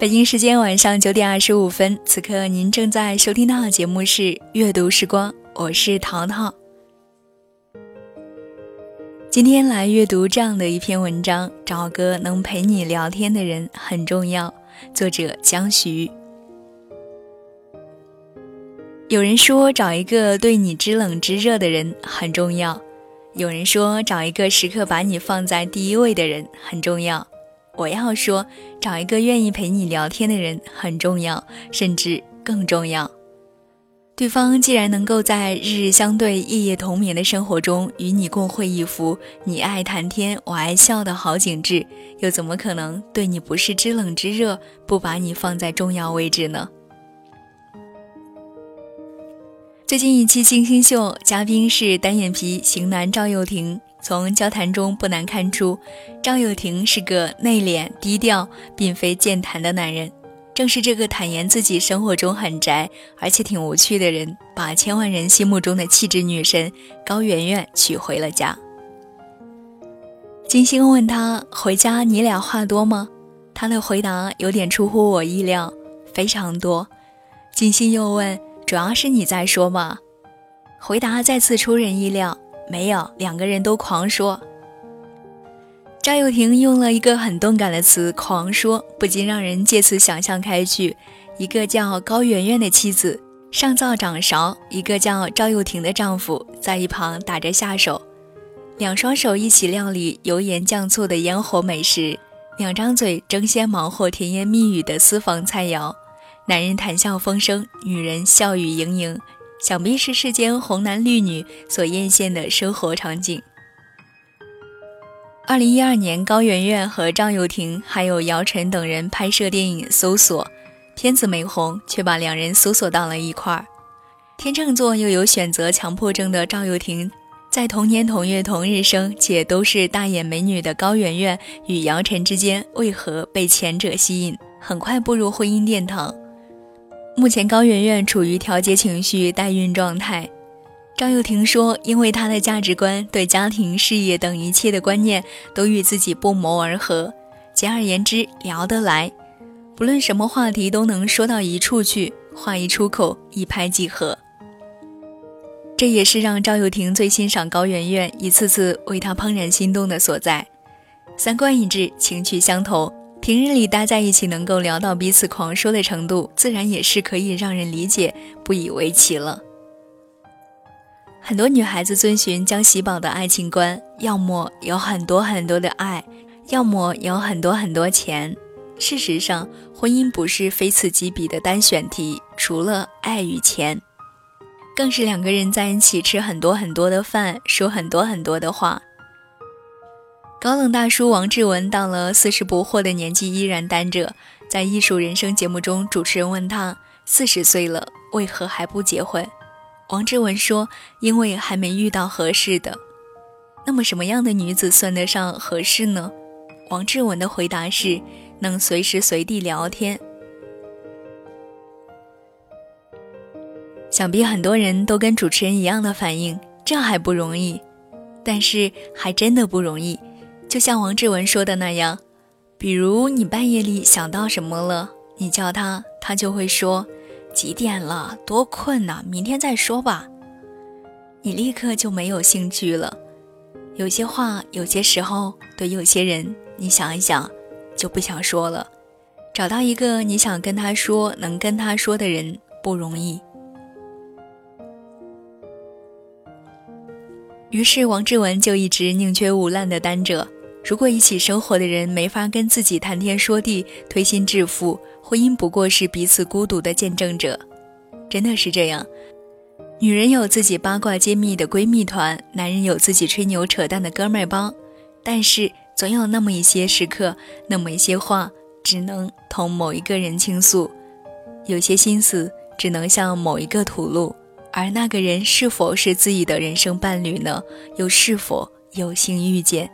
北京时间晚上九点二十五分，此刻您正在收听到的节目是《阅读时光》，我是淘淘。今天来阅读这样的一篇文章：找个能陪你聊天的人很重要。作者江徐。有人说，找一个对你知冷知热的人很重要；有人说，找一个时刻把你放在第一位的人很重要。我要说，找一个愿意陪你聊天的人很重要，甚至更重要。对方既然能够在日日相对、夜夜同眠的生活中与你共绘一幅你爱谈天我爱笑的好景致，又怎么可能对你不是知冷知热，不把你放在重要位置呢？最近一期《金星秀》，嘉宾是单眼皮型男赵又廷。从交谈中不难看出，张友廷是个内敛低调，并非健谈的男人。正是这个坦言自己生活中很宅，而且挺无趣的人，把千万人心目中的气质女神高圆圆娶回了家。金星问他：“回家你俩话多吗？”他的回答有点出乎我意料，非常多。金星又问。主要是你在说吗？回答再次出人意料，没有，两个人都狂说。赵又廷用了一个很动感的词“狂说”，不禁让人借此想象开去：一个叫高圆圆的妻子上灶掌勺，一个叫赵又廷的丈夫在一旁打着下手，两双手一起料理油盐酱醋的烟火美食，两张嘴争先忙后甜言蜜语的私房菜肴。男人谈笑风生，女人笑语盈盈，想必是世间红男绿女所艳羡的生活场景。二零一二年，高圆圆和张又廷还有姚晨等人拍摄电影《搜索》，片子没红，却把两人搜索到了一块儿。天秤座又有选择强迫症的赵又廷，在同年同月同日生且都是大眼美女的高圆圆与姚晨之间，为何被前者吸引，很快步入婚姻殿堂？目前高圆圆处于调节情绪代孕状态，张又廷说，因为他的价值观、对家庭、事业等一切的观念都与自己不谋而合，简而言之，聊得来，不论什么话题都能说到一处去，话一出口一拍即合。这也是让赵又廷最欣赏高圆圆，一次次为她怦然心动的所在，三观一致，情趣相投。平日里待在一起，能够聊到彼此狂说的程度，自然也是可以让人理解、不以为奇了。很多女孩子遵循江喜宝的爱情观，要么有很多很多的爱，要么有很多很多钱。事实上，婚姻不是非此即彼的单选题，除了爱与钱，更是两个人在一起吃很多很多的饭，说很多很多的话。高冷大叔王志文到了四十不惑的年纪依然单着。在《艺术人生》节目中，主持人问他：“四十岁了，为何还不结婚？”王志文说：“因为还没遇到合适的。”那么，什么样的女子算得上合适呢？王志文的回答是：能随时随地聊天。想必很多人都跟主持人一样的反应，这还不容易，但是还真的不容易。就像王志文说的那样，比如你半夜里想到什么了，你叫他，他就会说几点了，多困呐，明天再说吧。你立刻就没有兴趣了。有些话，有些时候，对有些人，你想一想，就不想说了。找到一个你想跟他说、能跟他说的人不容易。于是王志文就一直宁缺毋滥的单着。如果一起生活的人没法跟自己谈天说地、推心置腹，婚姻不过是彼此孤独的见证者。真的是这样，女人有自己八卦揭秘的闺蜜团，男人有自己吹牛扯淡的哥们帮。但是总有那么一些时刻，那么一些话，只能同某一个人倾诉；有些心思只能向某一个吐露。而那个人是否是自己的人生伴侣呢？又是否有幸遇见？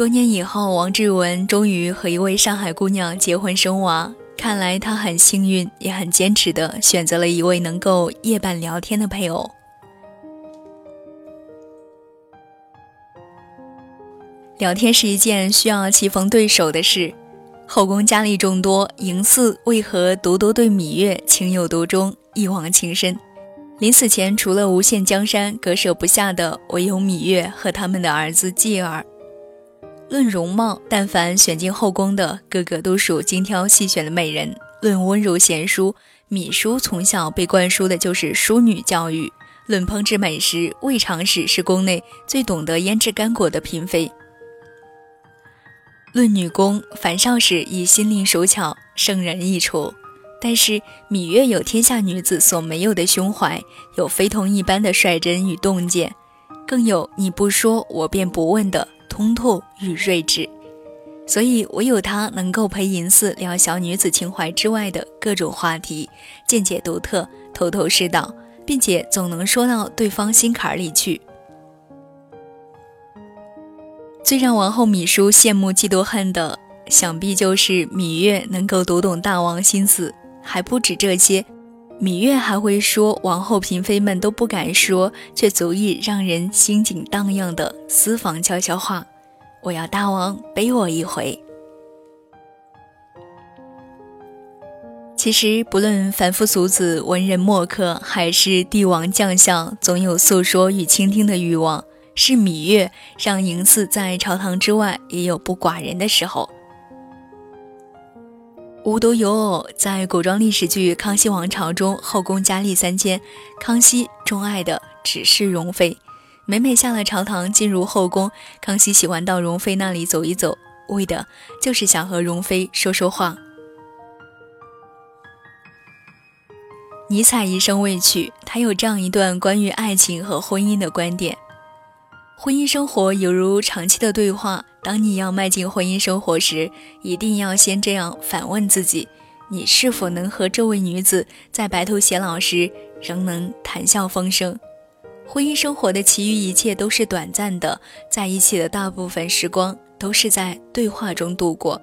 多年以后，王志文终于和一位上海姑娘结婚生娃。看来他很幸运，也很坚持的选择了一位能够夜半聊天的配偶。聊天是一件需要棋逢对手的事。后宫佳丽众多，嬴驷为何独独对芈月情有独钟，一往情深？临死前，除了无限江山，割舍不下的唯有芈月和他们的儿子继儿。论容貌，但凡选进后宫的，个个都属精挑细选的美人。论温柔贤淑，芈姝从小被灌输的就是淑女教育。论烹制美食，魏长史是宫内最懂得腌制干果的嫔妃。论女工，樊少使以心灵手巧胜人一筹。但是芈月有天下女子所没有的胸怀，有非同一般的率真与洞见，更有你不说我便不问的通透与睿智。所以唯有她能够陪银四聊小女子情怀之外的各种话题，见解独特，头头是道。并且总能说到对方心坎里去。最让王后芈姝羡慕嫉妒恨的，想必就是芈月能够读懂大王心思。还不止这些，芈月还会说王后嫔妃们都不敢说，却足以让人心景荡漾的私房悄悄话。我要大王背我一回。其实，不论凡夫俗子、文人墨客，还是帝王将相，总有诉说与倾听的欲望。是芈月让嬴驷在朝堂之外也有不寡人的时候。无独有偶，在古装历史剧《康熙王朝》中，后宫佳丽三千，康熙钟爱的只是容妃。每每下了朝堂，进入后宫，康熙喜欢到容妃那里走一走，为的就是想和容妃说说话。尼采一生未娶，他有这样一段关于爱情和婚姻的观点：婚姻生活犹如长期的对话。当你要迈进婚姻生活时，一定要先这样反问自己：你是否能和这位女子在白头偕老时仍能谈笑风生？婚姻生活的其余一切都是短暂的，在一起的大部分时光都是在对话中度过。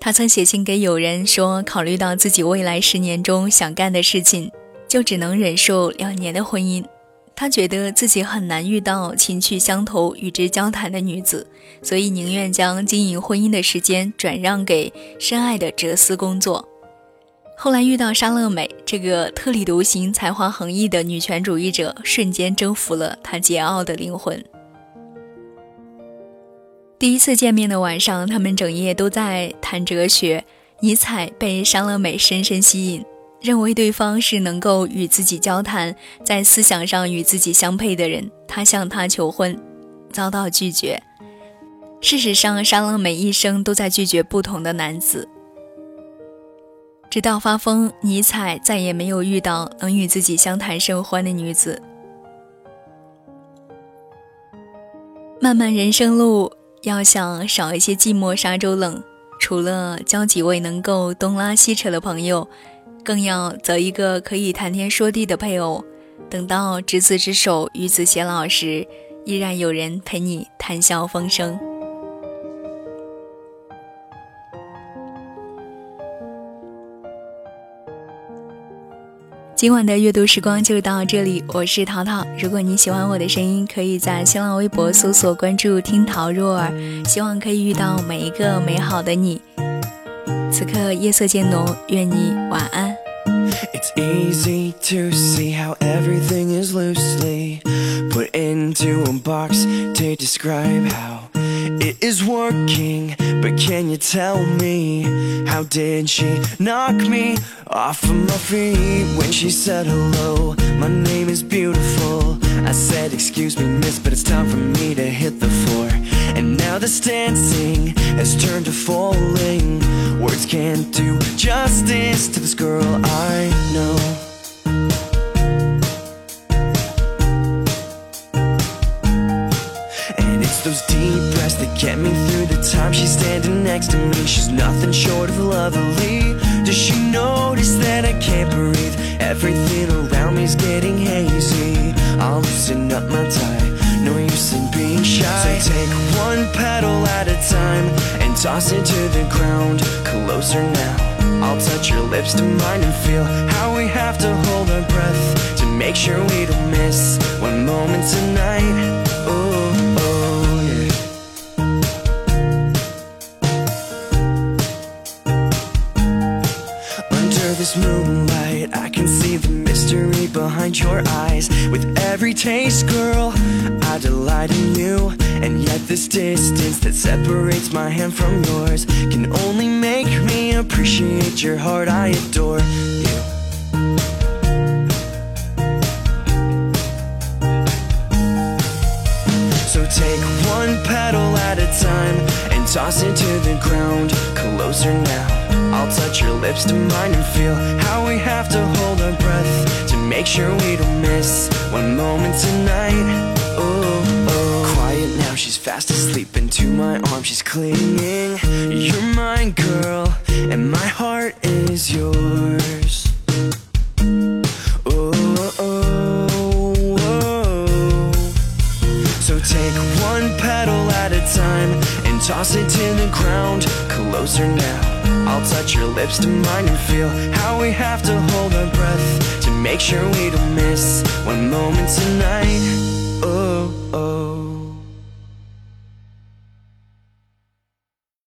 他曾写信给友人说，考虑到自己未来十年中想干的事情，就只能忍受两年的婚姻。他觉得自己很难遇到情趣相投、与之交谈的女子，所以宁愿将经营婚姻的时间转让给深爱的哲思工作。后来遇到莎乐美这个特立独行、才华横溢的女权主义者，瞬间征服了他桀骜的灵魂。第一次见面的晚上，他们整夜都在谈哲学。尼采被莎乐美深深吸引，认为对方是能够与自己交谈，在思想上与自己相配的人。他向她求婚，遭到拒绝。事实上，莎乐美一生都在拒绝不同的男子，直到发疯，尼采再也没有遇到能与自己相谈甚欢的女子。漫漫人生路。要想少一些寂寞沙洲冷，除了交几位能够东拉西扯的朋友，更要择一个可以谈天说地的配偶。等到执子之手，与子偕老时，依然有人陪你谈笑风生。今晚的阅读时光就到这里，我是淘淘。如果你喜欢我的声音，可以在新浪微博搜索关注“听桃若儿”，希望可以遇到每一个美好的你。此刻夜色渐浓，愿你晚安。it is working. But can you tell me how did she knock me off of my feet when she said hello? My name is beautiful. I said, Excuse me, miss, but it's time for me to hit the floor. And now this dancing has turned to falling. Words can't do justice to this girl I know. And it's those deep breaths that get me through the time she's standing next to me She's nothing short of lovely Does she notice that I can't breathe? Everything around me's getting hazy I'll loosen up my tie so take one petal at a time and toss it to the ground. Closer now. I'll touch your lips to mine and feel how we have to hold our breath to make sure we don't miss one moment tonight. this moonlight, I can see the mystery behind your eyes. With every taste, girl, I delight in you, and yet this distance that separates my hand from yours can only make me appreciate your heart. I adore you. So take one petal at a time and toss it to the ground. Closer now. I'll touch your lips to mine and feel how we have to hold our breath to make sure we don't miss one moment tonight. Oh, oh. She's fast asleep into my arms. She's clinging. You're mine, girl, and my heart is yours. Oh, oh, oh. So take one petal at a time and toss it to the ground. Closer now. I'll touch your lips to mine and feel how we have to hold our breath to make sure we don't miss one moment tonight. Oh, oh.